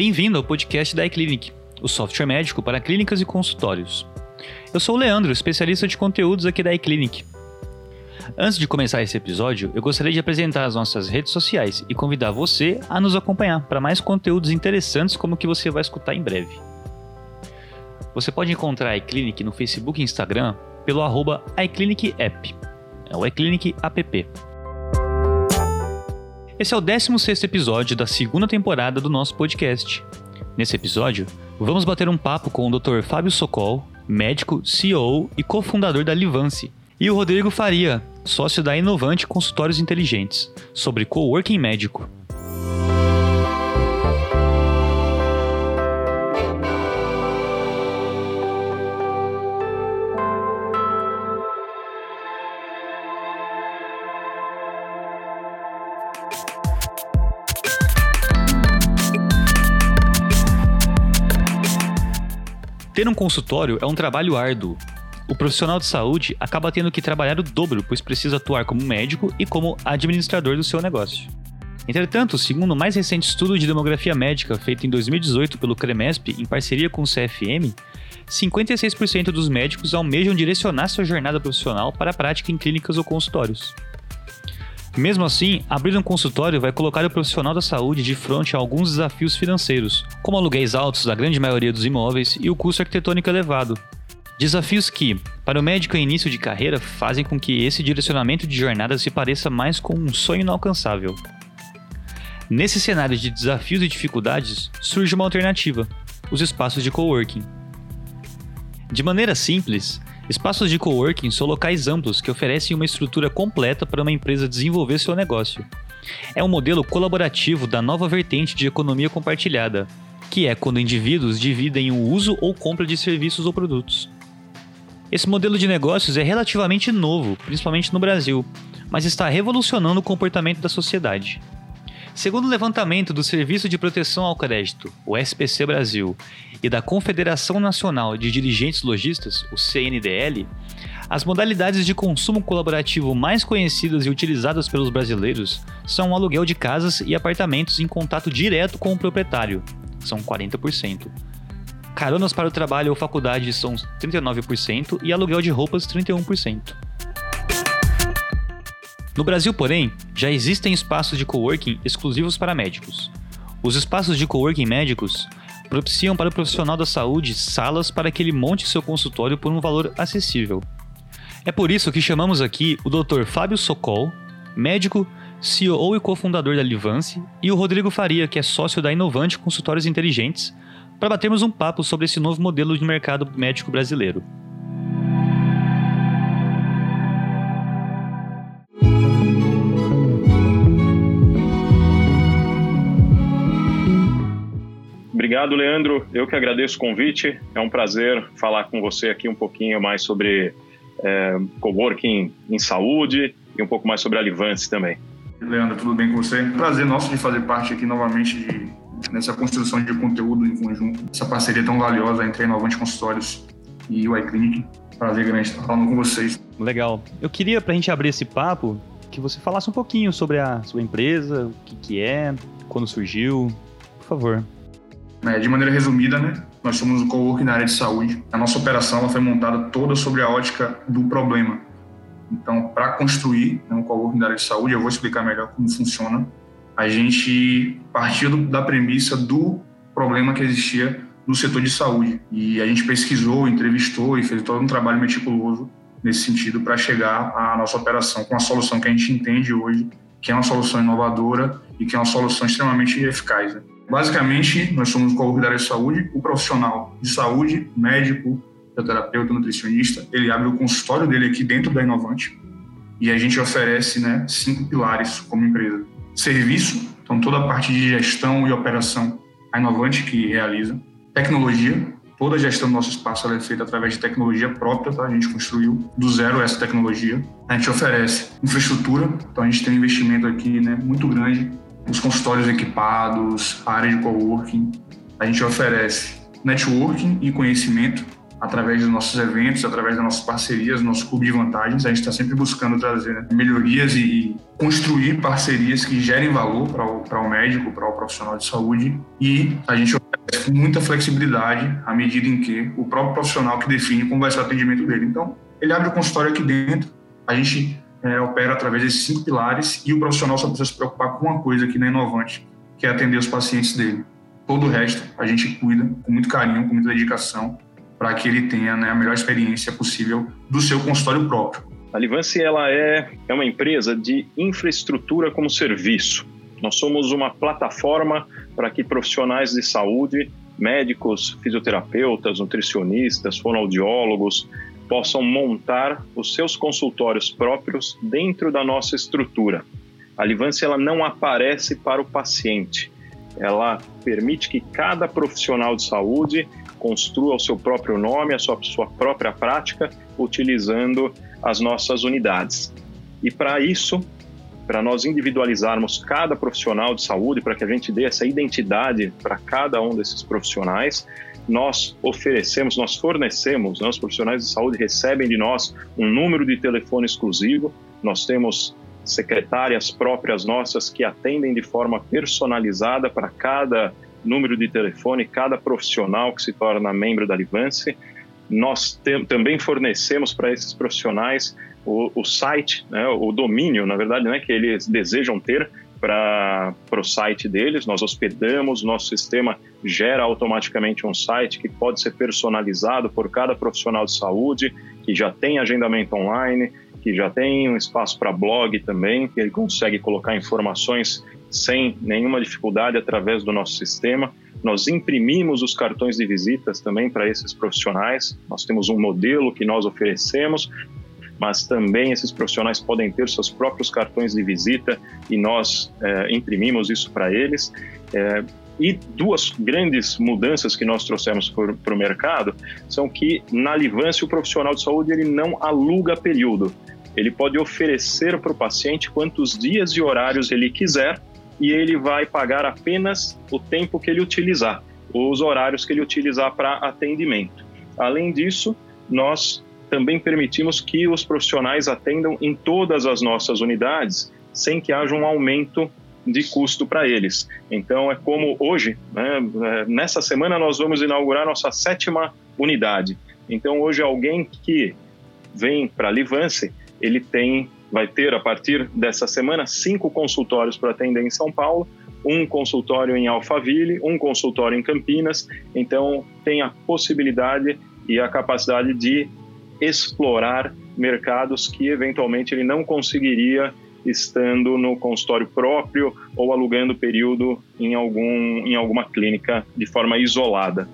Bem-vindo ao podcast da iClinic, o software médico para clínicas e consultórios. Eu sou o Leandro, especialista de conteúdos aqui da iClinic. Antes de começar esse episódio, eu gostaria de apresentar as nossas redes sociais e convidar você a nos acompanhar para mais conteúdos interessantes como o que você vai escutar em breve. Você pode encontrar a iClinic no Facebook e Instagram pelo arroba iClinicApp, é o iClinic App. Esse é o 16 episódio da segunda temporada do nosso podcast. Nesse episódio, vamos bater um papo com o Dr. Fábio Socol, médico, CEO e cofundador da Livance, e o Rodrigo Faria, sócio da Inovante Consultórios Inteligentes, sobre coworking médico. Ter um consultório é um trabalho árduo. O profissional de saúde acaba tendo que trabalhar o dobro, pois precisa atuar como médico e como administrador do seu negócio. Entretanto, segundo o mais recente estudo de demografia médica feito em 2018 pelo CREMESP em parceria com o CFM, 56% dos médicos almejam direcionar sua jornada profissional para a prática em clínicas ou consultórios. Mesmo assim, abrir um consultório vai colocar o profissional da saúde de frente a alguns desafios financeiros, como aluguéis altos da grande maioria dos imóveis e o custo arquitetônico elevado. Desafios que, para o médico em início de carreira, fazem com que esse direcionamento de jornada se pareça mais com um sonho inalcançável. Nesse cenário de desafios e dificuldades, surge uma alternativa: os espaços de coworking. De maneira simples, Espaços de coworking são locais amplos que oferecem uma estrutura completa para uma empresa desenvolver seu negócio. É um modelo colaborativo da nova vertente de economia compartilhada, que é quando indivíduos dividem o uso ou compra de serviços ou produtos. Esse modelo de negócios é relativamente novo, principalmente no Brasil, mas está revolucionando o comportamento da sociedade. Segundo o levantamento do Serviço de Proteção ao Crédito, o SPC Brasil, e da Confederação Nacional de Dirigentes Logistas, o CNDL, as modalidades de consumo colaborativo mais conhecidas e utilizadas pelos brasileiros são o aluguel de casas e apartamentos em contato direto com o proprietário, são 40%. Caronas para o trabalho ou faculdade são 39% e aluguel de roupas 31%. No Brasil, porém, já existem espaços de coworking exclusivos para médicos. Os espaços de coworking médicos propiciam para o profissional da saúde salas para que ele monte seu consultório por um valor acessível. É por isso que chamamos aqui o Dr. Fábio Socol, médico, CEO e cofundador da Livance, e o Rodrigo Faria, que é sócio da Inovante Consultórios Inteligentes, para batermos um papo sobre esse novo modelo de mercado médico brasileiro. Obrigado, Leandro. Eu que agradeço o convite. É um prazer falar com você aqui um pouquinho mais sobre é, coworking em saúde e um pouco mais sobre a Livance também. Leandro, tudo bem com você? Prazer nosso de fazer parte aqui novamente de, nessa construção de conteúdo em conjunto, essa parceria tão valiosa entre a Inovante Consultórios e o iClinic. Prazer grande estar falando com vocês. Legal. Eu queria, para a gente abrir esse papo, que você falasse um pouquinho sobre a sua empresa, o que, que é, quando surgiu, por favor. É, de maneira resumida, né, nós somos um coworking na área de saúde. A nossa operação foi montada toda sobre a ótica do problema. Então, para construir né, um coworking na área de saúde, eu vou explicar melhor como funciona. A gente partiu da premissa do problema que existia no setor de saúde. E a gente pesquisou, entrevistou e fez todo um trabalho meticuloso nesse sentido para chegar à nossa operação com a solução que a gente entende hoje, que é uma solução inovadora e que é uma solução extremamente eficaz. Né? Basicamente, nós somos o área de saúde, o profissional de saúde, médico, terapeuta, nutricionista, ele abre o consultório dele aqui dentro da Inovante e a gente oferece né, cinco pilares como empresa. Serviço, então toda a parte de gestão e operação, a Inovante que realiza. Tecnologia, toda a gestão do nosso espaço é feita através de tecnologia própria, tá? a gente construiu do zero essa tecnologia. A gente oferece infraestrutura, então a gente tem um investimento aqui né, muito grande os consultórios equipados, a área de coworking. A gente oferece networking e conhecimento. através dos nossos eventos, através das nossas parcerias, nosso clube de vantagens. A gente está sempre buscando trazer né, melhorias e construir parcerias que gerem valor para o, o médico, para o profissional de saúde. E a gente oferece com muita flexibilidade à medida em que o próprio profissional que define como vai ser o atendimento dele. Então, ele abre o consultório aqui dentro, a gente é, opera através desses cinco pilares e o profissional só precisa se preocupar com uma coisa que não é inovante, que é atender os pacientes dele. Todo o resto a gente cuida com muito carinho, com muita dedicação para que ele tenha né, a melhor experiência possível do seu consultório próprio. A Livance ela é, é uma empresa de infraestrutura como serviço. Nós somos uma plataforma para que profissionais de saúde, médicos, fisioterapeutas, nutricionistas, fonoaudiólogos, possam montar os seus consultórios próprios dentro da nossa estrutura. A Livance ela não aparece para o paciente. Ela permite que cada profissional de saúde construa o seu próprio nome, a sua, sua própria prática, utilizando as nossas unidades. E para isso, para nós individualizarmos cada profissional de saúde, para que a gente dê essa identidade para cada um desses profissionais, nós oferecemos, nós fornecemos, né, os profissionais de saúde recebem de nós um número de telefone exclusivo, nós temos secretárias próprias nossas que atendem de forma personalizada para cada número de telefone, cada profissional que se torna membro da Livance. Nós também fornecemos para esses profissionais o, o site, né, o domínio, na verdade, né, que eles desejam ter para o site deles. Nós hospedamos, nosso sistema gera automaticamente um site que pode ser personalizado por cada profissional de saúde, que já tem agendamento online, que já tem um espaço para blog também, que ele consegue colocar informações sem nenhuma dificuldade através do nosso sistema. Nós imprimimos os cartões de visitas também para esses profissionais. Nós temos um modelo que nós oferecemos, mas também esses profissionais podem ter seus próprios cartões de visita e nós é, imprimimos isso para eles. É, e duas grandes mudanças que nós trouxemos para o mercado são que na Livância o profissional de saúde ele não aluga período. Ele pode oferecer para o paciente quantos dias e horários ele quiser e ele vai pagar apenas o tempo que ele utilizar, os horários que ele utilizar para atendimento. Além disso, nós também permitimos que os profissionais atendam em todas as nossas unidades sem que haja um aumento de custo para eles. Então, é como hoje, né, é, nessa semana nós vamos inaugurar nossa sétima unidade. Então, hoje, alguém que vem para Livance, ele tem vai ter, a partir dessa semana, cinco consultórios para atender em São Paulo, um consultório em Alphaville, um consultório em Campinas. Então, tem a possibilidade e a capacidade de explorar mercados que eventualmente ele não conseguiria estando no consultório próprio ou alugando período em, algum, em alguma clínica de forma isolada.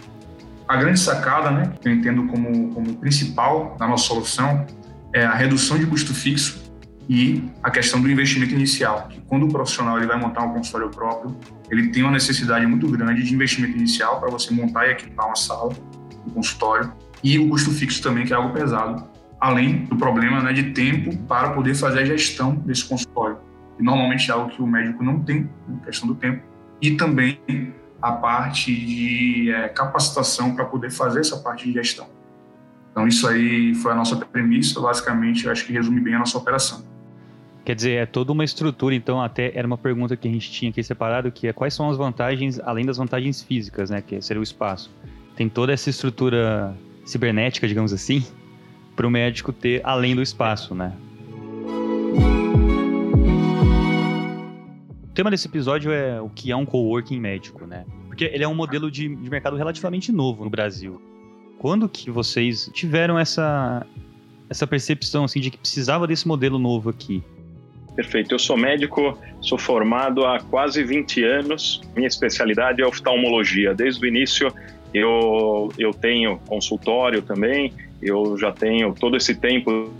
A grande sacada, né, que eu entendo como, como principal da nossa solução, é a redução de custo fixo e a questão do investimento inicial, que quando o profissional ele vai montar um consultório próprio, ele tem uma necessidade muito grande de investimento inicial para você montar e equipar uma sala, um consultório, e o custo fixo também, que é algo pesado, além do problema né, de tempo para poder fazer a gestão desse consultório. E normalmente é algo que o médico não tem, né, questão do tempo, e também a parte de é, capacitação para poder fazer essa parte de gestão. Então, isso aí foi a nossa premissa, basicamente, eu acho que resume bem a nossa operação. Quer dizer, é toda uma estrutura, então até era uma pergunta que a gente tinha aqui separado, que é quais são as vantagens, além das vantagens físicas, né, que seria o espaço. Tem toda essa estrutura cibernética, digamos assim, para o médico ter além do espaço, né? O tema desse episódio é o que é um coworking médico, né? Porque ele é um modelo de, de mercado relativamente novo no Brasil. Quando que vocês tiveram essa essa percepção assim de que precisava desse modelo novo aqui? Perfeito. Eu sou médico, sou formado há quase 20 anos. Minha especialidade é oftalmologia. Desde o início eu, eu tenho consultório também, eu já tenho todo esse tempo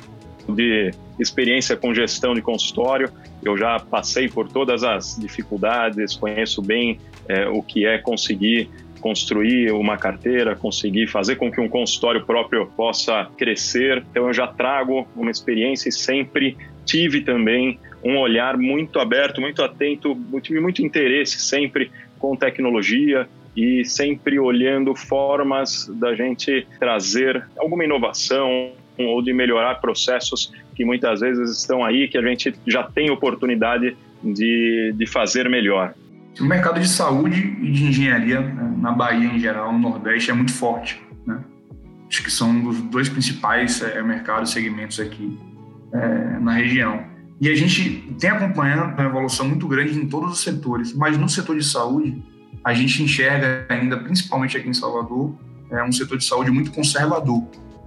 de experiência com gestão de consultório. Eu já passei por todas as dificuldades, conheço bem é, o que é conseguir construir uma carteira, conseguir fazer com que um consultório próprio possa crescer. Então eu já trago uma experiência e sempre tive também um olhar muito aberto, muito atento, tive muito interesse sempre com tecnologia, e sempre olhando formas da gente trazer alguma inovação ou de melhorar processos que muitas vezes estão aí que a gente já tem oportunidade de, de fazer melhor. O mercado de saúde e de engenharia né, na Bahia em geral, no Nordeste, é muito forte. Né? Acho que são os dois principais é, mercados, segmentos aqui é, na região. E a gente tem acompanhado uma evolução muito grande em todos os setores, mas no setor de saúde, a gente enxerga ainda, principalmente aqui em Salvador, é um setor de saúde muito conservador.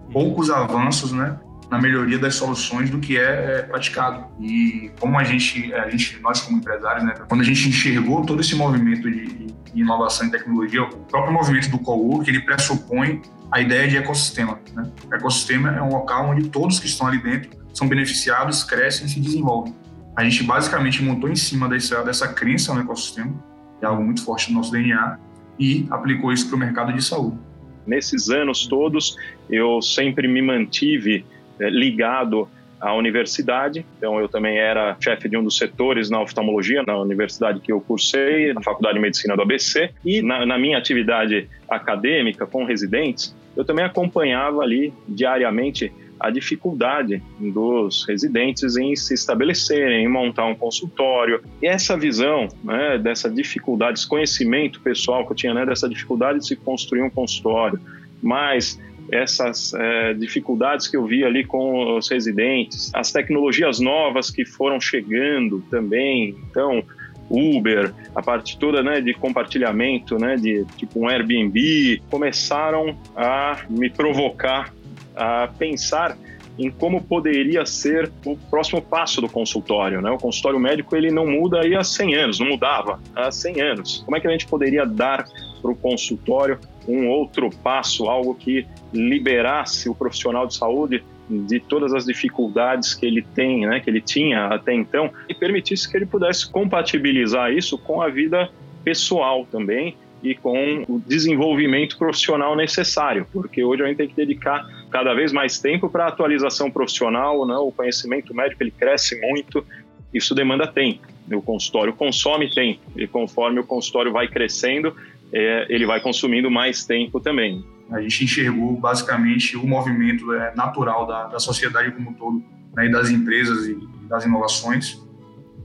Poucos avanços né, na melhoria das soluções do que é, é praticado. E como a gente, a gente, nós como empresários, né, quando a gente enxergou todo esse movimento de, de inovação e tecnologia, o próprio movimento do co-work, ele pressupõe a ideia de ecossistema. Né? O ecossistema é um local onde todos que estão ali dentro são beneficiados, crescem e se desenvolvem. A gente basicamente montou em cima dessa, dessa crença no ecossistema, é algo muito forte no nosso DNA, e aplicou isso para o mercado de saúde. Nesses anos todos, eu sempre me mantive é, ligado à universidade. Então, eu também era chefe de um dos setores na oftalmologia, na universidade que eu cursei, na Faculdade de Medicina do ABC. E na, na minha atividade acadêmica com residentes, eu também acompanhava ali diariamente a dificuldade dos residentes em se estabelecerem, em montar um consultório. E essa visão né, dessa dificuldade, esse conhecimento pessoal que eu tinha, né, dessa dificuldade de se construir um consultório, mas essas é, dificuldades que eu vi ali com os residentes, as tecnologias novas que foram chegando também, então Uber, a parte toda né, de compartilhamento, né, de tipo um Airbnb, começaram a me provocar a pensar em como poderia ser o próximo passo do consultório. Né? O consultório médico ele não muda há 100 anos, não mudava há 100 anos. Como é que a gente poderia dar para o consultório um outro passo, algo que liberasse o profissional de saúde de todas as dificuldades que ele tem, né, que ele tinha até então, e permitisse que ele pudesse compatibilizar isso com a vida pessoal também e com o desenvolvimento profissional necessário, porque hoje a gente tem que dedicar cada vez mais tempo para atualização profissional, né? o conhecimento médico ele cresce muito, isso demanda tempo. O consultório consome tempo e conforme o consultório vai crescendo, é, ele vai consumindo mais tempo também. A gente enxergou basicamente o movimento é, natural da, da sociedade como um todo, né, e das empresas e das inovações,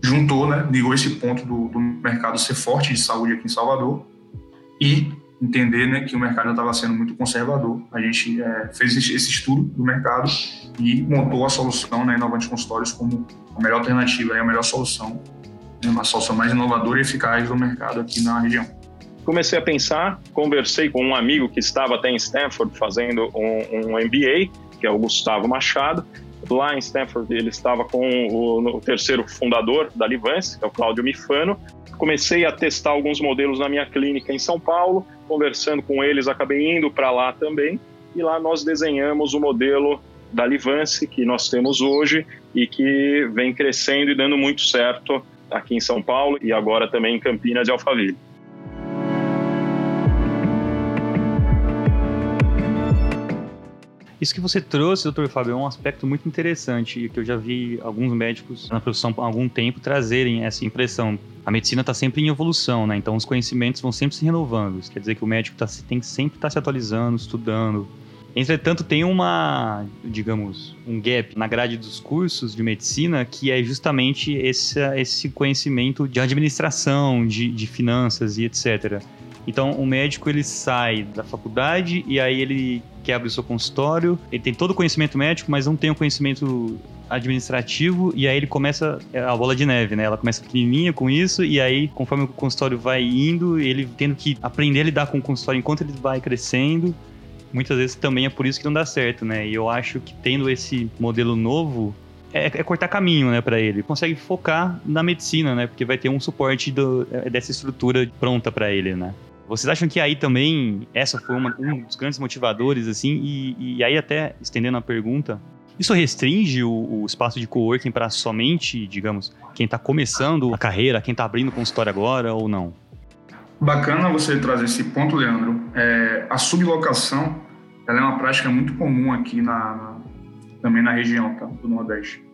juntou, né, ligou esse ponto do, do mercado ser forte de saúde aqui em Salvador e entender né, que o mercado estava sendo muito conservador. A gente é, fez esse estudo do mercado e montou a solução na Inovante Consultórios como a melhor alternativa, a melhor solução, né, uma solução mais inovadora e eficaz do mercado aqui na região. Comecei a pensar, conversei com um amigo que estava até em Stanford fazendo um, um MBA, que é o Gustavo Machado. Lá em Stanford ele estava com o, o terceiro fundador da Livance, que é o Cláudio Mifano, comecei a testar alguns modelos na minha clínica em São Paulo, conversando com eles, acabei indo para lá também, e lá nós desenhamos o modelo da Livance que nós temos hoje e que vem crescendo e dando muito certo aqui em São Paulo e agora também em Campinas e Alphaville. Isso que você trouxe, doutor Fábio, é um aspecto muito interessante que eu já vi alguns médicos na profissão há algum tempo trazerem essa impressão. A medicina está sempre em evolução, né? Então os conhecimentos vão sempre se renovando. Isso quer dizer que o médico tá, tem que sempre estar tá se atualizando, estudando. Entretanto, tem uma, digamos, um gap na grade dos cursos de medicina que é justamente esse, esse conhecimento de administração, de, de finanças e etc. Então, o médico ele sai da faculdade e aí ele quer abrir o seu consultório, ele tem todo o conhecimento médico, mas não tem o conhecimento administrativo e aí ele começa é, a bola de neve, né? Ela começa pequenininha com isso e aí conforme o consultório vai indo, ele tendo que aprender a lidar com o consultório enquanto ele vai crescendo, muitas vezes também é por isso que não dá certo, né? E eu acho que tendo esse modelo novo é, é cortar caminho, né, para ele. Consegue focar na medicina, né? Porque vai ter um suporte do, é, dessa estrutura pronta para ele, né? Vocês acham que aí também essa foi uma, um dos grandes motivadores, assim? E, e aí, até estendendo a pergunta, isso restringe o, o espaço de coworking para somente, digamos, quem está começando a carreira, quem está abrindo consultório agora ou não? Bacana você trazer esse ponto, Leandro. É, a sublocação ela é uma prática muito comum aqui na, na também na região tá, do Nordeste.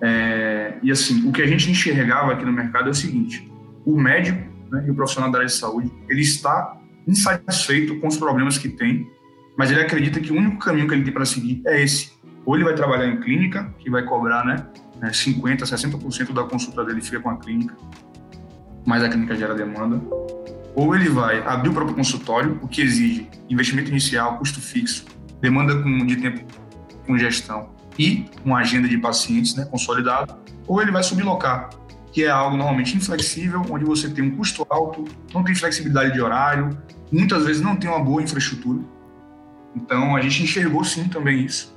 É, e assim, o que a gente enxergava aqui no mercado é o seguinte: o médico né, e o profissional da área de saúde, ele está insatisfeito com os problemas que tem, mas ele acredita que o único caminho que ele tem para seguir é esse. Ou ele vai trabalhar em clínica, que vai cobrar né, 50%, 60% da consulta dele fica com a clínica, mas a clínica gera demanda. Ou ele vai abrir o próprio consultório, o que exige investimento inicial, custo fixo, demanda de tempo com gestão e uma agenda de pacientes né, consolidada, ou ele vai sublocar, que é algo normalmente inflexível, onde você tem um custo alto, não tem flexibilidade de horário, muitas vezes não tem uma boa infraestrutura. Então, a gente enxergou sim também isso.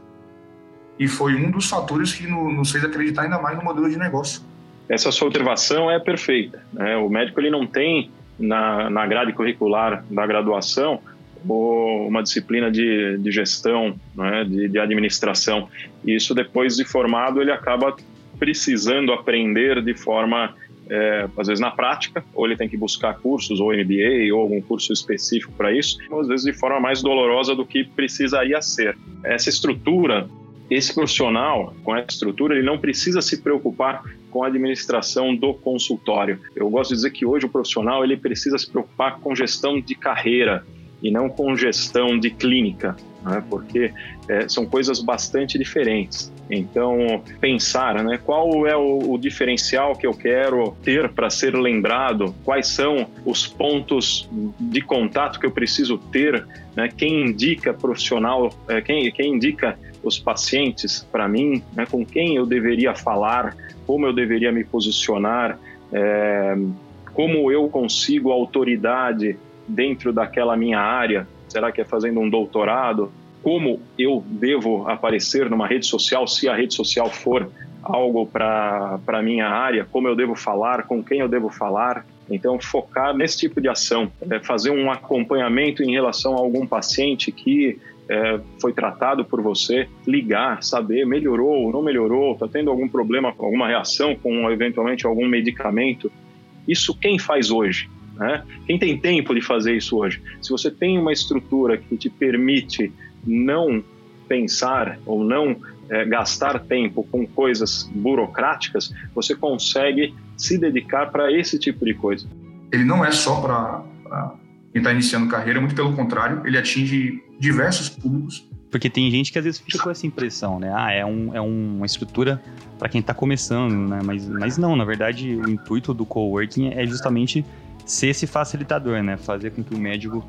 E foi um dos fatores que nos fez acreditar ainda mais no modelo de negócio. Essa sua observação é perfeita. Né? O médico ele não tem na, na grade curricular da graduação uma disciplina de, de gestão, né? de, de administração. E isso, depois de formado, ele acaba precisando aprender de forma, é, às vezes na prática, ou ele tem que buscar cursos, ou MBA, ou algum curso específico para isso, ou às vezes de forma mais dolorosa do que precisaria ser. Essa estrutura, esse profissional com essa estrutura, ele não precisa se preocupar com a administração do consultório. Eu gosto de dizer que hoje o profissional ele precisa se preocupar com gestão de carreira e não com gestão de clínica né? porque é, são coisas bastante diferentes. Então, pensar né, qual é o, o diferencial que eu quero ter para ser lembrado, quais são os pontos de contato que eu preciso ter, né, quem indica profissional, é, quem, quem indica os pacientes para mim, né, com quem eu deveria falar, como eu deveria me posicionar, é, como eu consigo autoridade dentro daquela minha área, Será que é fazendo um doutorado? Como eu devo aparecer numa rede social, se a rede social for algo para a minha área? Como eu devo falar? Com quem eu devo falar? Então, focar nesse tipo de ação, é fazer um acompanhamento em relação a algum paciente que é, foi tratado por você, ligar, saber melhorou, não melhorou, está tendo algum problema, alguma reação com eventualmente algum medicamento. Isso quem faz hoje? Né? Quem tem tempo de fazer isso hoje? Se você tem uma estrutura que te permite não pensar ou não é, gastar tempo com coisas burocráticas, você consegue se dedicar para esse tipo de coisa. Ele não é só para quem está iniciando carreira, muito pelo contrário, ele atinge diversos públicos. Porque tem gente que às vezes fica com essa impressão, né? Ah, é, um, é uma estrutura para quem está começando, né? Mas, mas não, na verdade, o intuito do coworking é justamente ser esse facilitador, né? Fazer com que o médico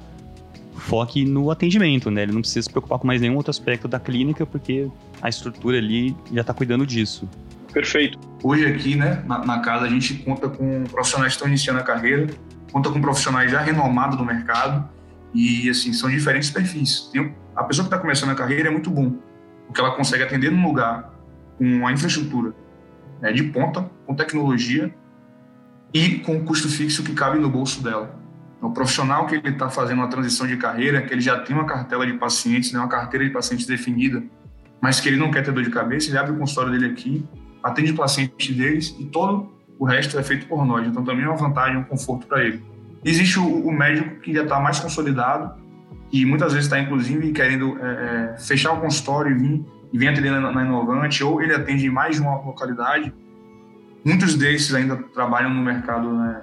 foque no atendimento, né? Ele não precisa se preocupar com mais nenhum outro aspecto da clínica, porque a estrutura ali já está cuidando disso. Perfeito. Hoje aqui, né, na, na, casa, a gente conta com profissionais que estão iniciando a carreira, conta com profissionais já renomados no mercado e, assim, são diferentes perfis. Tem, a pessoa que está começando a carreira é muito bom, porque ela consegue atender num lugar com uma infraestrutura né, de ponta, com tecnologia, e com o custo fixo que cabe no bolso dela. O profissional que ele está fazendo uma transição de carreira, que ele já tem uma cartela de pacientes, né, uma carteira de pacientes definida, mas que ele não quer ter dor de cabeça, ele abre o consultório dele aqui, atende o paciente deles e todo o resto é feito por nós. Então também é uma vantagem, um conforto para ele. Existe o, o, médico que já está mais consolidado e muitas vezes está inclusive querendo é, é, fechar o consultório e vir, e vir atender na, na Inovante, ou ele atende em mais de uma localidade Muitos desses ainda trabalham no mercado né,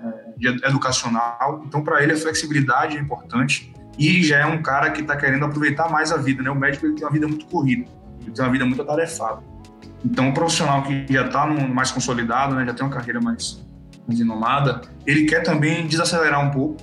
educacional, então para ele a flexibilidade é importante e já é um cara que está querendo aproveitar mais a vida, né? O médico ele tem uma vida muito corrida, ele tem uma vida muito atarefada. Então o profissional que já está mais consolidado, né, já tem uma carreira mais, mais inomada, ele quer também desacelerar um pouco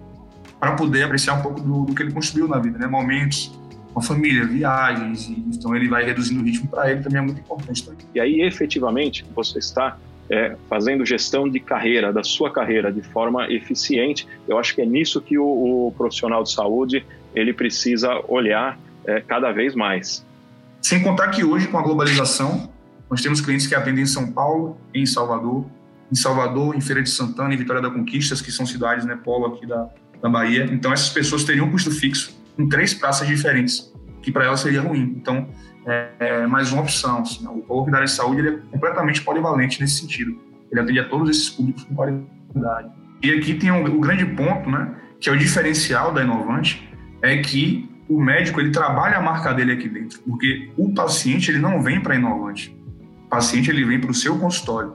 para poder apreciar um pouco do, do, que ele construiu na vida, né? Momentos com a família, viagens, então ele vai reduzindo o ritmo para ele também é muito importante. Também. E aí efetivamente você está é, fazendo gestão de carreira, da sua carreira, de forma eficiente. Eu acho que é nisso que o, o profissional de saúde ele precisa olhar é, cada vez mais. Sem contar que hoje, com a globalização, nós temos clientes que atendem em São Paulo, em Salvador, em Salvador, em Feira de Santana, em Vitória da Conquista, que são cidades, né, polo aqui da, da Bahia. Então, essas pessoas teriam um custo fixo em três praças diferentes, que para elas seria ruim. Então, é, é mais uma opção. Assim, né? o coworking da área de saúde ele é completamente polivalente nesse sentido. Ele atende a todos esses públicos com qualidade. E aqui tem um, o grande ponto, né, que é o diferencial da Inovante, é que o médico ele trabalha a marca dele aqui dentro, porque o paciente ele não vem para a Inovante. O paciente ele vem para o seu consultório.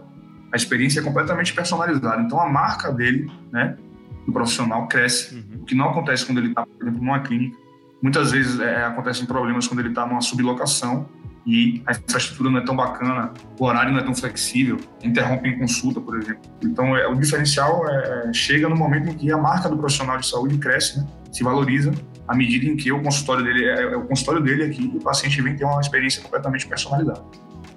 A experiência é completamente personalizada. Então a marca dele, né, do profissional cresce, uhum. o que não acontece quando ele está, por exemplo, numa clínica. Muitas vezes é, acontecem problemas quando ele está numa sublocação e a infraestrutura não é tão bacana, o horário não é tão flexível, interrompem consulta, por exemplo. Então, é, o diferencial é, chega no momento em que a marca do profissional de saúde cresce, né? se valoriza, à medida em que o consultório dele é, é o consultório dele aqui e o paciente vem ter uma experiência completamente personalizada.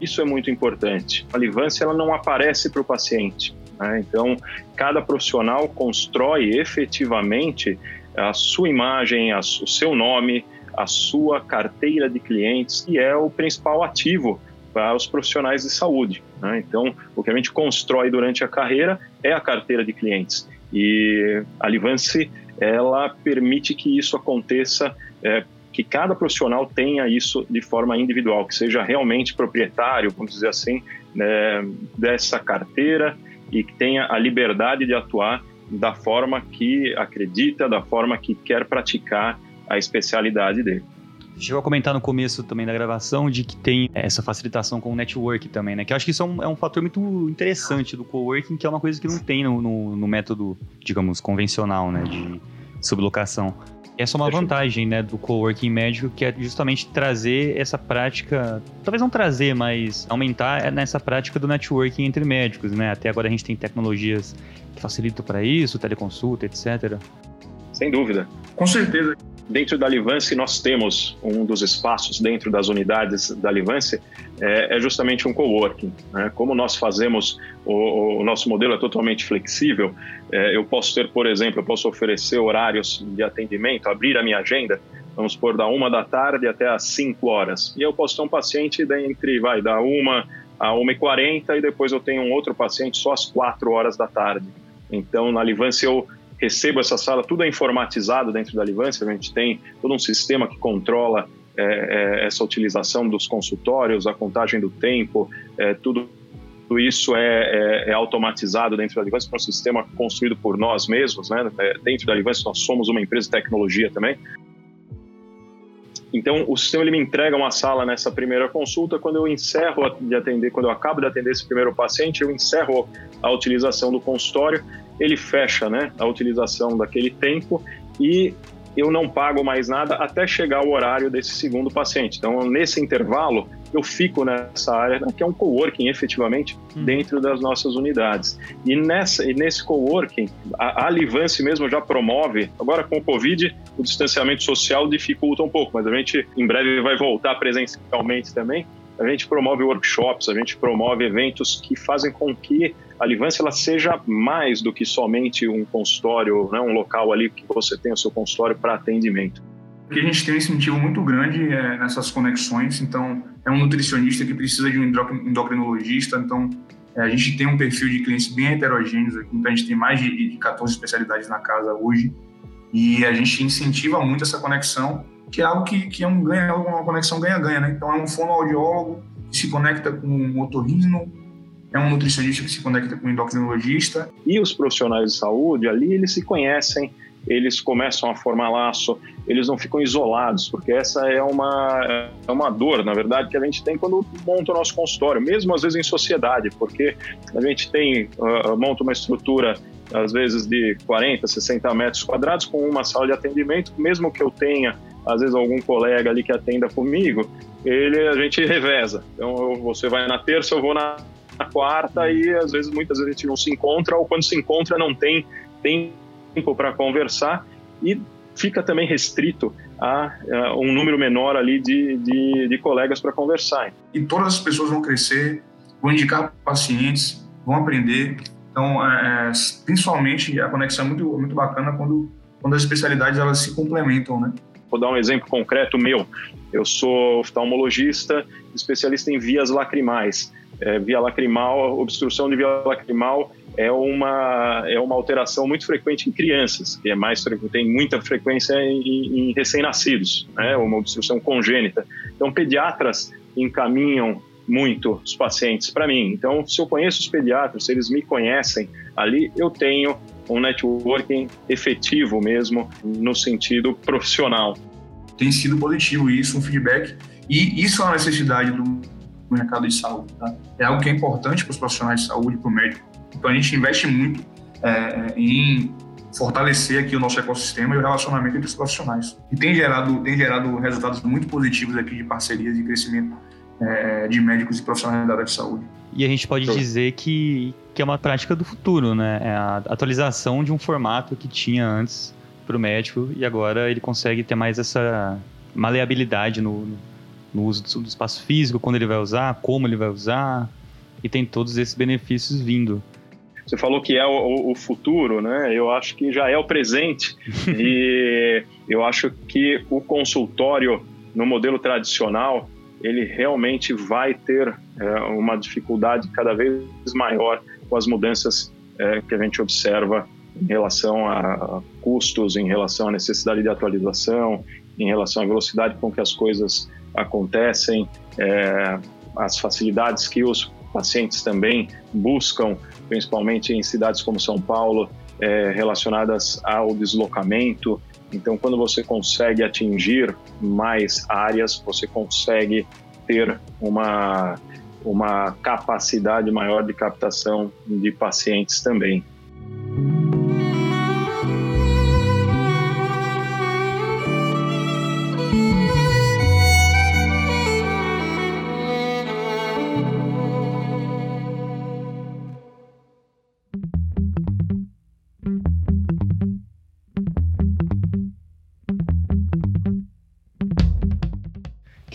Isso é muito importante. A livância ela não aparece para o paciente. Né? Então, cada profissional constrói efetivamente a sua imagem, a, o seu nome, a sua carteira de clientes, que é o principal ativo para os profissionais de saúde. Né? Então, o que a gente constrói durante a carreira é a carteira de clientes. E a Livance, ela permite que isso aconteça, é, que cada profissional tenha isso de forma individual, que seja realmente proprietário, vamos dizer assim, né, dessa carteira e que tenha a liberdade de atuar da forma que acredita, da forma que quer praticar a especialidade dele. Chegou a comentar no começo também da gravação de que tem essa facilitação com o network também, né? Que eu acho que isso é um, é um fator muito interessante do coworking, que é uma coisa que não tem no, no, no método, digamos, convencional, né? De sublocação. Essa é uma vantagem, né, do coworking médico, que é justamente trazer essa prática, talvez não trazer, mas aumentar nessa prática do networking entre médicos, né? Até agora a gente tem tecnologias que facilitam para isso, teleconsulta, etc. Sem dúvida. Com certeza. Dentro da Livance, nós temos um dos espaços dentro das unidades da Livance, é, é justamente um coworking. Né? Como nós fazemos, o, o, nosso modelo é totalmente flexível, é, eu posso ter, por exemplo, eu posso oferecer horários de atendimento, abrir a minha agenda, vamos por da uma da tarde até às 5 horas. E eu posso ter um paciente entre, vai, da uma a 1h40 e depois eu tenho um outro paciente só às 4 horas da tarde. Então, na Livance, eu recebo essa sala, tudo é informatizado dentro da Livância, a gente tem todo um sistema que controla é, é, essa utilização dos consultórios, a contagem do tempo, é, tudo, isso é, é, automatizado dentro da Livância, é um sistema construído por nós mesmos, né? Dentro da Livância nós somos uma empresa de tecnologia também, então, o sistema ele me entrega uma sala nessa primeira consulta. Quando eu encerro de atender, quando eu acabo de atender esse primeiro paciente, eu encerro a utilização do consultório ele fecha né, a utilização daquele tempo e eu não pago mais nada até chegar o horário desse segundo paciente. Então, nesse intervalo, eu fico nessa área, que é um coworking, efetivamente, hum. dentro das nossas unidades. E, nessa, e nesse coworking, a, a Livance mesmo já promove, agora com o Covid, o distanciamento social dificulta um pouco, mas a gente em breve vai voltar presencialmente também. A gente promove workshops, a gente promove eventos que fazem com que a Livância ela seja mais do que somente um consultório, né, um local ali que você tem o seu consultório para atendimento. Porque a gente tem um incentivo muito grande é, nessas conexões, então é um nutricionista que precisa de um endocrinologista, então é, a gente tem um perfil de clientes bem heterogêneos então a gente tem mais de, de 14 especialidades na casa hoje e a gente incentiva muito essa conexão, que é algo que, que é um ganha, uma conexão ganha-ganha, né? Então é um fonoaudiólogo que se conecta com um otorrino, é um nutricionista que se conecta com um endocrinologista. E os profissionais de saúde ali, eles se conhecem, eles começam a formar laço, eles não ficam isolados, porque essa é uma, é uma dor, na verdade, que a gente tem quando monta o nosso consultório, mesmo às vezes em sociedade, porque a gente tem, uh, monta uma estrutura às vezes de 40, 60 metros quadrados com uma sala de atendimento, mesmo que eu tenha às vezes algum colega ali que atenda comigo, ele a gente reveza. Então eu, você vai na terça, eu vou na na quarta e às vezes muitas vezes a gente não se encontra ou quando se encontra não tem tempo para conversar e fica também restrito a, a um número menor ali de, de, de colegas para conversar. E todas as pessoas vão crescer, vão indicar pacientes, vão aprender. Então, é, é, principalmente a conexão é muito, muito bacana quando, quando as especialidades elas se complementam, né? Vou dar um exemplo concreto meu. Eu sou oftalmologista, especialista em vias lacrimais é, via lacrimal, obstrução de via lacrimal é uma, é uma alteração muito frequente em crianças, que é mais tem muita frequência em, em recém-nascidos, né, uma obstrução congênita. Então, pediatras encaminham muito os pacientes para mim. Então, se eu conheço os pediatras, se eles me conhecem ali, eu tenho um networking efetivo mesmo, no sentido profissional. Tem sido positivo isso, um feedback, e isso é uma necessidade do mercado de saúde. Tá? É algo que é importante para os profissionais de saúde, para o médico. Então a gente investe muito é, em fortalecer aqui o nosso ecossistema e o relacionamento entre os profissionais. E tem gerado, tem gerado resultados muito positivos aqui de parcerias e crescimento é, de médicos e profissionais da área de saúde. E a gente pode dizer que, que é uma prática do futuro, né? É a atualização de um formato que tinha antes para o médico e agora ele consegue ter mais essa maleabilidade no, no uso do, espaço físico, quando ele vai usar, como ele vai usar, e tem todos esses benefícios vindo. Você falou que é o, o, futuro, né? Eu acho que já é o presente. e eu acho que o consultório no modelo tradicional ele realmente vai ter é, uma dificuldade cada vez maior com as mudanças é, que a gente observa em relação a custos, em relação à necessidade de atualização, em relação à velocidade com que as coisas acontecem, é, as facilidades que os pacientes também buscam, principalmente em cidades como São Paulo, é, relacionadas ao deslocamento. Então, quando você consegue atingir mais áreas, você consegue ter uma, uma capacidade maior de captação de pacientes também.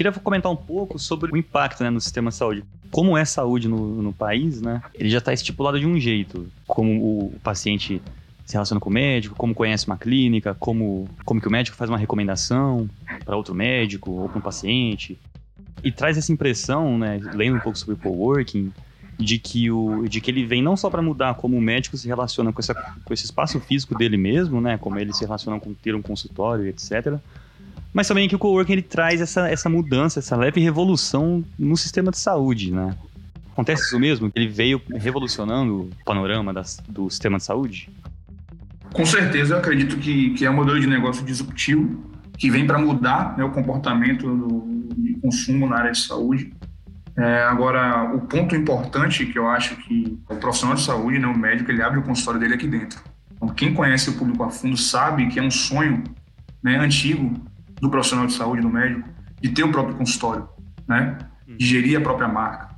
Queria comentar um pouco sobre o impacto né, no sistema de saúde. Como é saúde no, no país, né? Ele já está estipulado de um jeito. Como o paciente se relaciona com o médico, como conhece uma clínica, como, como que o médico faz uma recomendação para outro médico ou para um paciente. E traz essa impressão, né, lendo um pouco sobre o coworking, de que, o, de que ele vem não só para mudar como o médico se relaciona com, essa, com esse espaço físico dele mesmo, né, como ele se relaciona com ter um consultório, etc., mas também que o coworking ele traz essa, essa mudança, essa leve revolução no sistema de saúde, né? Acontece isso mesmo? Ele veio revolucionando o panorama das, do sistema de saúde? Com certeza, eu acredito que, que é um modelo de negócio disruptivo que vem para mudar né, o comportamento do, de consumo na área de saúde. É, agora, o ponto importante que eu acho que o profissional de saúde, né, o médico, ele abre o consultório dele aqui dentro. Então, quem conhece o público a fundo sabe que é um sonho né, antigo do profissional de saúde, do médico, de ter o próprio consultório, né? Hum. De gerir a própria marca,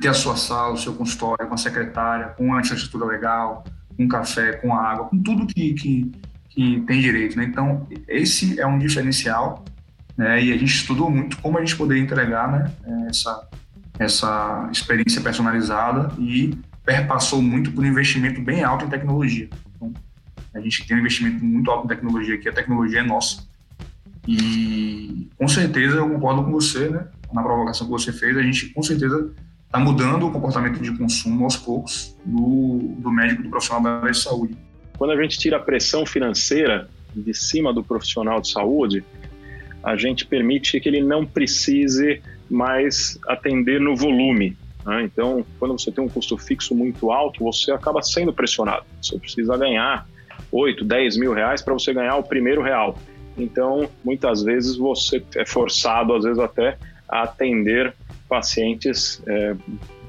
ter a sua sala, o seu consultório, com a secretária, com a infraestrutura legal, com café, com água, com tudo que, que, que tem direito, né? Então, esse é um diferencial, né? E a gente estudou muito como a gente poderia entregar, né? Essa, essa experiência personalizada e perpassou muito por um investimento bem alto em tecnologia. Então, a gente tem um investimento muito alto em tecnologia aqui, a tecnologia é nossa. E com certeza eu concordo com você, né? Na provocação que você fez, a gente com certeza está mudando o comportamento de consumo aos poucos do, do médico, do profissional da área de saúde. Quando a gente tira a pressão financeira de cima do profissional de saúde, a gente permite que ele não precise mais atender no volume. Né? Então, quando você tem um custo fixo muito alto, você acaba sendo pressionado. Você precisa ganhar 8, 10 mil reais para você ganhar o primeiro real. Então, muitas vezes você é forçado, às vezes até, a atender pacientes é,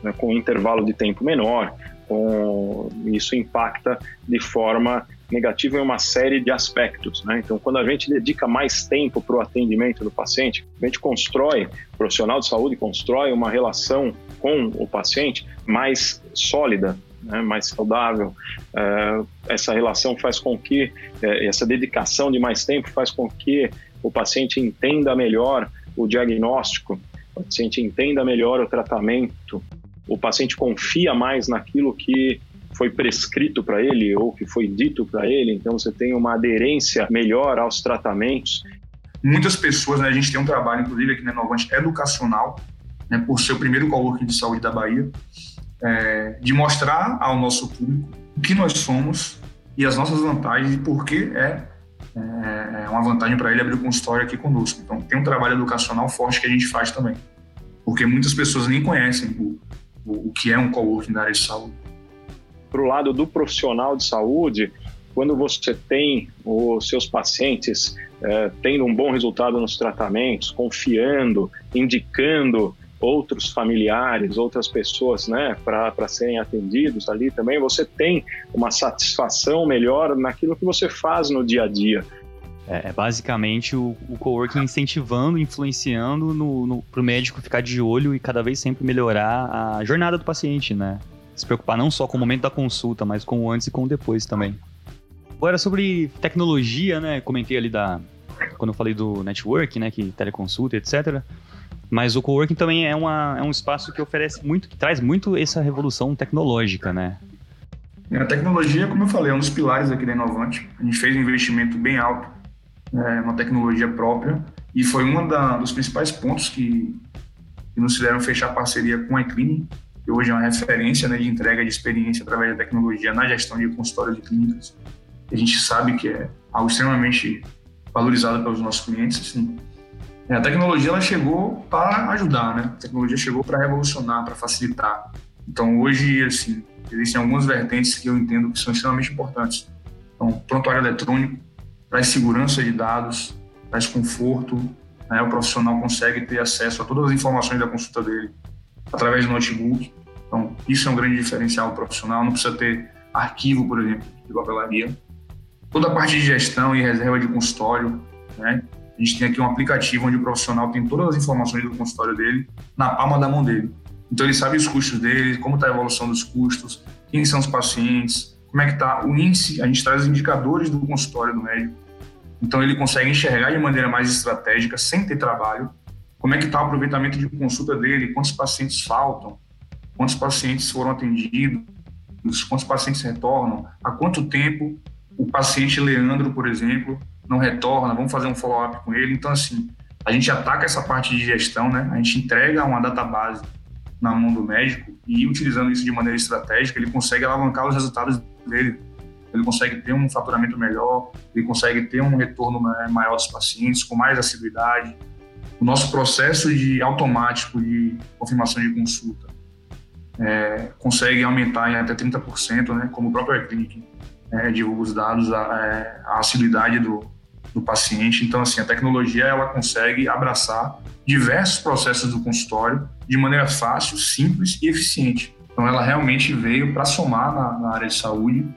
né, com intervalo de tempo menor. Com, isso impacta de forma negativa em uma série de aspectos. Né? Então, quando a gente dedica mais tempo para o atendimento do paciente, a gente constrói, o profissional de saúde constrói uma relação com o paciente mais sólida, né, mais saudável. É, essa relação faz com que, é, essa dedicação de mais tempo faz com que o paciente entenda melhor o diagnóstico, o paciente entenda melhor o tratamento, o paciente confia mais naquilo que foi prescrito para ele ou que foi dito para ele, então você tem uma aderência melhor aos tratamentos. Muitas pessoas, né, a gente tem um trabalho, inclusive aqui na Inovante, educacional, né, por ser o primeiro coworking de saúde da Bahia, é, de mostrar ao nosso público o que nós somos e as nossas vantagens e por que é, é, é uma vantagem para ele abrir o consultório aqui conosco. Então, tem um trabalho educacional forte que a gente faz também, porque muitas pessoas nem conhecem o, o, o que é um coworking na área de saúde. Para o lado do profissional de saúde, quando você tem os seus pacientes é, tendo um bom resultado nos tratamentos, confiando, indicando outros familiares, outras pessoas, né, para serem atendidos ali também, você tem uma satisfação melhor naquilo que você faz no dia a dia. É, é basicamente o, o coworking incentivando, influenciando no, no, para o médico ficar de olho e cada vez sempre melhorar a jornada do paciente, né? Se preocupar não só com o momento da consulta, mas com o antes e com o depois também. Agora sobre tecnologia, né? Comentei ali da quando eu falei do network, né, que teleconsulta, etc. Mas o coworking também é, uma, é um espaço que oferece muito, que traz muito essa revolução tecnológica, né? A tecnologia, como eu falei, é um dos pilares aqui da Inovante. A gente fez um investimento bem alto é, uma tecnologia própria e foi um dos principais pontos que, que nos fizeram fechar parceria com a Eclini, que hoje é uma referência né, de entrega de experiência através da tecnologia na gestão de consultórios de clínicas. A gente sabe que é algo extremamente valorizado pelos nossos clientes. Assim. É, a tecnologia ela chegou para ajudar, né? A tecnologia chegou para revolucionar, para facilitar. Então hoje, assim, existem algumas vertentes que eu entendo que são extremamente importantes. Então, prontuário eletrônico, traz segurança de dados, traz conforto, né? o profissional consegue ter acesso a todas as informações da consulta dele através do notebook. Então, isso é um grande diferencial profissional, não precisa ter arquivo, por exemplo, de papelaria. Toda a parte de gestão e reserva de consultório, né? A gente tem aqui um aplicativo onde o profissional tem todas as informações do consultório dele na palma da mão dele. Então ele sabe os custos dele, como está a evolução dos custos, quem são os pacientes, como é que está o índice, a gente traz os indicadores do consultório do médico. Então ele consegue enxergar de maneira mais estratégica, sem ter trabalho, como é que está o aproveitamento de consulta dele, quantos pacientes faltam, quantos pacientes foram atendidos, quantos pacientes retornam, há quanto tempo o paciente Leandro, por exemplo, não retorna, vamos fazer um follow-up com ele. Então, assim, a gente ataca essa parte de gestão, né? A gente entrega uma database na mão do médico e utilizando isso de maneira estratégica, ele consegue alavancar os resultados dele ele consegue ter um faturamento melhor, ele consegue ter um retorno maior dos pacientes, com mais assiduidade. O nosso processo de automático de confirmação de consulta é, consegue aumentar em até 30%, né, como o próprio AirClinic é, divulga os dados, a, é, a assiduidade do, do paciente. Então, assim, a tecnologia ela consegue abraçar diversos processos do consultório de maneira fácil, simples e eficiente. Então, ela realmente veio para somar na, na, área de saúde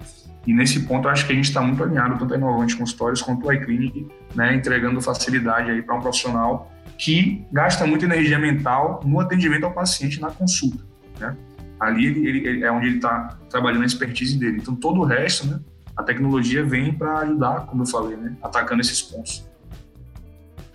e nesse ponto, eu acho que a gente está muito alinhado, tanto a Inovante Consultórios quanto a iClinic, né, entregando facilidade aí para um profissional que gasta muita energia mental no atendimento ao paciente na consulta. Né? Ali ele, ele, é onde ele está trabalhando a expertise dele. Então, todo o resto, né, a tecnologia vem para ajudar, como eu falei, né, atacando esses pontos.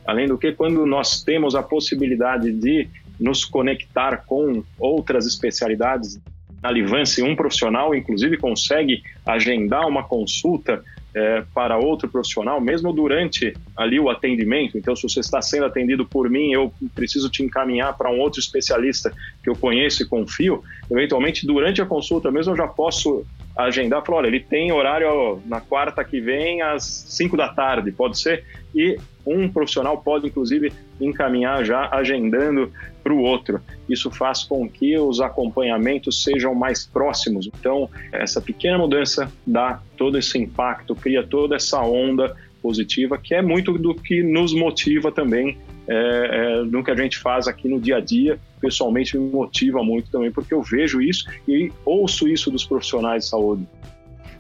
Além do que, quando nós temos a possibilidade de nos conectar com outras especialidades na Livance, um profissional, inclusive, consegue agendar uma consulta é, para outro profissional, mesmo durante ali o atendimento. Então, se você está sendo atendido por mim, eu preciso te encaminhar para um outro especialista que eu conheço e confio. Eventualmente, durante a consulta mesmo, eu já posso agendar, falar, olha, ele tem horário na quarta que vem às 5 da tarde, pode ser? E um profissional pode, inclusive, encaminhar já agendando para o outro. Isso faz com que os acompanhamentos sejam mais próximos. Então, essa pequena mudança dá todo esse impacto, cria toda essa onda positiva, que é muito do que nos motiva também é, é, no que a gente faz aqui no dia a dia. Pessoalmente, me motiva muito também, porque eu vejo isso e ouço isso dos profissionais de saúde.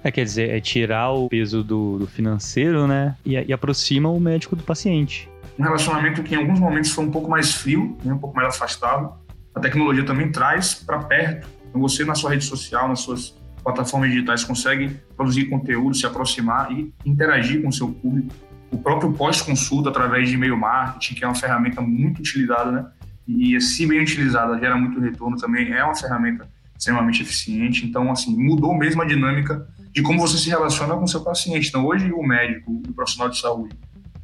É, quer dizer, é tirar o peso do, do financeiro, né? E, e, aproxima o médico do paciente. Um relacionamento que em alguns momentos foi um pouco mais frio, né? um pouco mais afastado. A tecnologia também traz para perto. Então, você, na sua rede social, nas suas plataformas digitais, consegue produzir conteúdo, se aproximar e interagir com o seu público. O próprio pós-consulta, através de e-mail marketing, que é uma ferramenta muito utilizada, né? E, se bem utilizada, gera muito retorno também, é uma ferramenta extremamente eficiente. Então, assim, mudou mesmo a dinâmica de como você se relaciona com o seu paciente. Então, hoje, o médico, o profissional de saúde,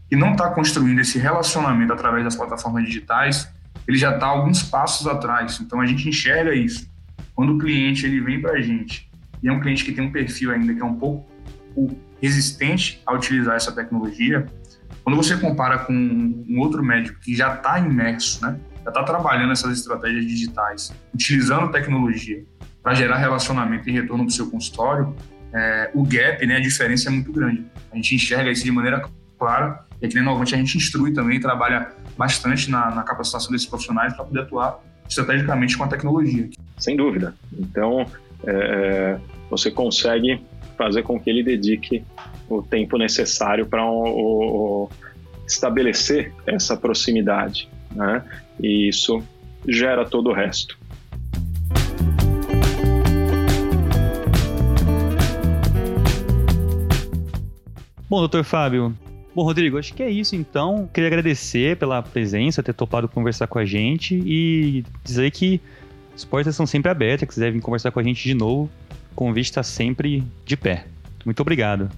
que não está construindo esse relacionamento através das plataformas digitais, ele já está alguns passos atrás. Então, a gente enxerga isso. Quando o cliente ele vem para a gente e é um cliente que tem um perfil ainda que é um pouco resistente a utilizar essa tecnologia, quando você compara com um outro médico que já está imerso, né, já está trabalhando essas estratégias digitais, utilizando tecnologia para gerar relacionamento e retorno para o seu consultório, é, o gap, né, a diferença é muito grande. A gente enxerga isso de maneira clara e aqui na Inovante a gente instrui também, trabalha bastante na, na capacitação desses profissionais para poder atuar estrategicamente com a tecnologia. Sem dúvida. Então, é, você consegue fazer com que ele dedique o tempo necessário para estabelecer essa proximidade, né? E isso gera todo o resto. Bom, doutor Fábio, Bom, Rodrigo, acho que é isso então. Queria agradecer pela presença, ter topado conversar com a gente e dizer que as portas são sempre abertas, quiser vir conversar com a gente de novo, o convite está sempre de pé. Muito obrigado.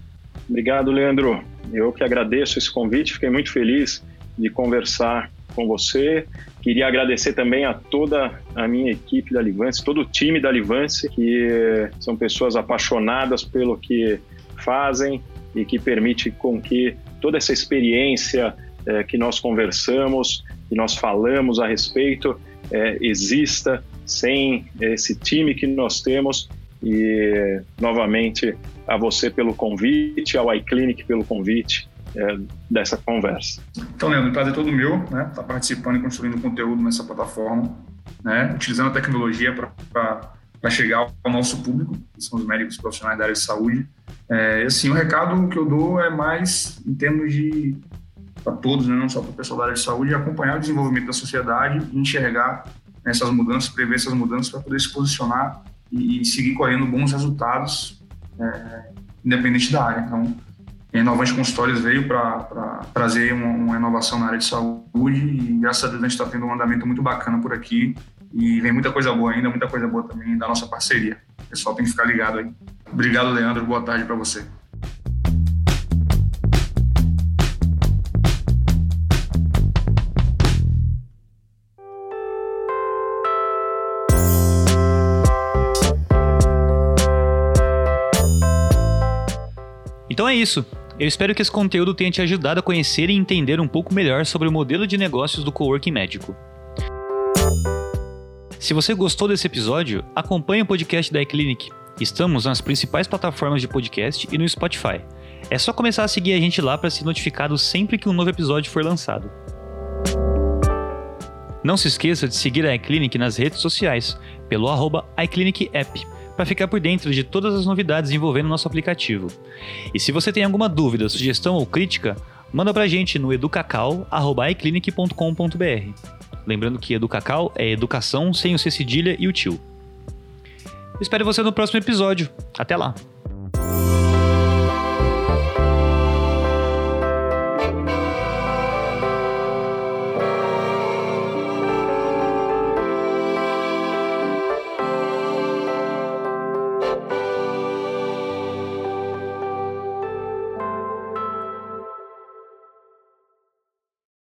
Obrigado, Leandro. Eu que agradeço esse convite, fiquei muito feliz de conversar com você. Queria agradecer também a toda a minha equipe da Livance, todo o time da Livance, que são pessoas apaixonadas pelo que fazem e que permite com que toda essa experiência é, que nós conversamos, que nós falamos a respeito, é, exista sem esse time que nós temos. E, novamente, a você pelo convite, ao iClinic pelo convite é, dessa conversa. Então, Leandro, o prazer é todo meu, né? Tá participando e construindo conteúdo nessa plataforma, né? Utilizando a tecnologia para chegar ao nosso público, que são os médicos profissionais da área de saúde. É, assim, o recado que eu dou é mais em termos de para todos, né? não só para o pessoal da área de saúde, acompanhar o desenvolvimento da sociedade, enxergar essas mudanças, prever essas mudanças para poder se posicionar e, e seguir colhendo bons resultados, é, independente da área. Então, a Inovante Consultórios veio para trazer uma, uma, inovação na área de saúde e, graças a Deus, a gente está tendo um andamento muito bacana por aqui e vem muita coisa boa ainda, muita coisa boa também da nossa parceria. O pessoal tem que ficar ligado aí. Obrigado, Leandro. Boa tarde para você. Então é isso. Eu espero que esse conteúdo tenha te ajudado a conhecer e entender um pouco melhor sobre o modelo de negócios do coworking médico. Se você gostou desse episódio, acompanhe o podcast da iClinic. Estamos nas principais plataformas de podcast e no Spotify. É só começar a seguir a gente lá para ser notificado sempre que um novo episódio for lançado. Não se esqueça de seguir a iClinic nas redes sociais, pelo arroba iClinicApp para ficar por dentro de todas as novidades envolvendo nosso aplicativo. E se você tem alguma dúvida, sugestão ou crítica, manda pra gente no educacau.iclinic.com.br. Lembrando que Educacau é educação sem o C cedilha e o tio. Espero você no próximo episódio. Até lá!